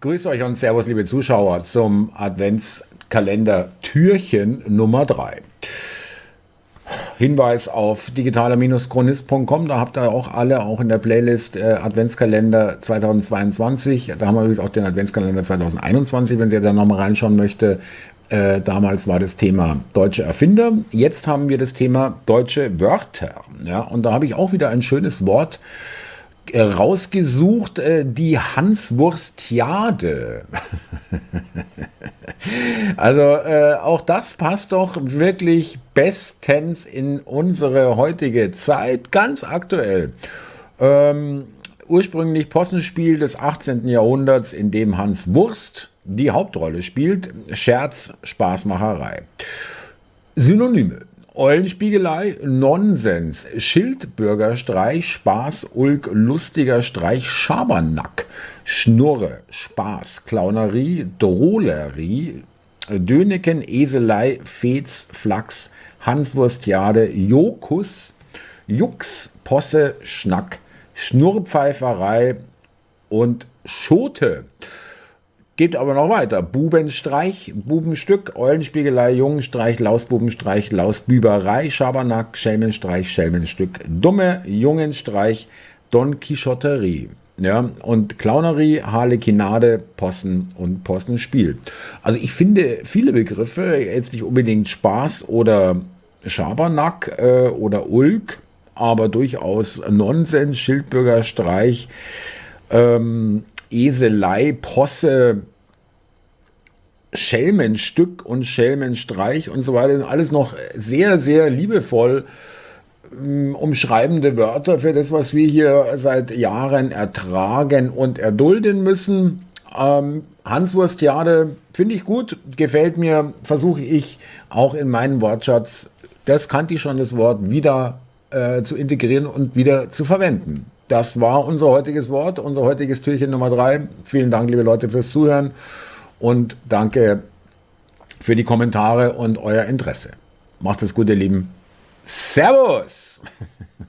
Grüß euch und Servus, liebe Zuschauer, zum Adventskalender Türchen Nummer 3. Hinweis auf digitaler-chronist.com, da habt ihr auch alle, auch in der Playlist äh, Adventskalender 2022. Da haben wir übrigens auch den Adventskalender 2021, wenn ihr da nochmal reinschauen möchte. Äh, damals war das Thema deutsche Erfinder. Jetzt haben wir das Thema deutsche Wörter. Ja, und da habe ich auch wieder ein schönes Wort rausgesucht, äh, die Hanswurstiade. also äh, auch das passt doch wirklich bestens in unsere heutige Zeit, ganz aktuell. Ähm, ursprünglich Possenspiel des 18. Jahrhunderts, in dem Hans Wurst die Hauptrolle spielt. Scherz, Spaßmacherei. Synonyme. Eulenspiegelei, Nonsens, Schildbürgerstreich, Spaß, Ulk, lustiger Streich, Schabernack, Schnurre, Spaß, Clownerie, Drohlerie, Döneken, Eselei, Fez, Flachs, Hanswurstiade, Jokus, Jux, Posse, Schnack, Schnurrpfeiferei und Schote. Geht aber noch weiter. Bubenstreich, Bubenstück, Eulenspiegelei, Jungenstreich, Lausbubenstreich, Lausbüberei, Schabernack, Schelmenstreich, Schelmenstück, Dumme, Jungenstreich, Don Quixoterie. Ja, und Clownerie, Harlekinade, Possen und Possenspiel. Also ich finde viele Begriffe, jetzt nicht unbedingt Spaß oder Schabernack äh, oder Ulk, aber durchaus Nonsens, Schildbürgerstreich, ähm, Eselei, Posse, Schelmenstück und Schelmenstreich und so weiter sind alles noch sehr, sehr liebevoll ähm, umschreibende Wörter für das, was wir hier seit Jahren ertragen und erdulden müssen. Ähm, Hanswurstjade finde ich gut, gefällt mir, versuche ich auch in meinen Wortschatz, das kannte ich schon, das Wort wieder äh, zu integrieren und wieder zu verwenden. Das war unser heutiges Wort, unser heutiges Türchen Nummer drei. Vielen Dank, liebe Leute, fürs Zuhören und danke für die Kommentare und euer Interesse. Macht es gut, ihr Lieben. Servus!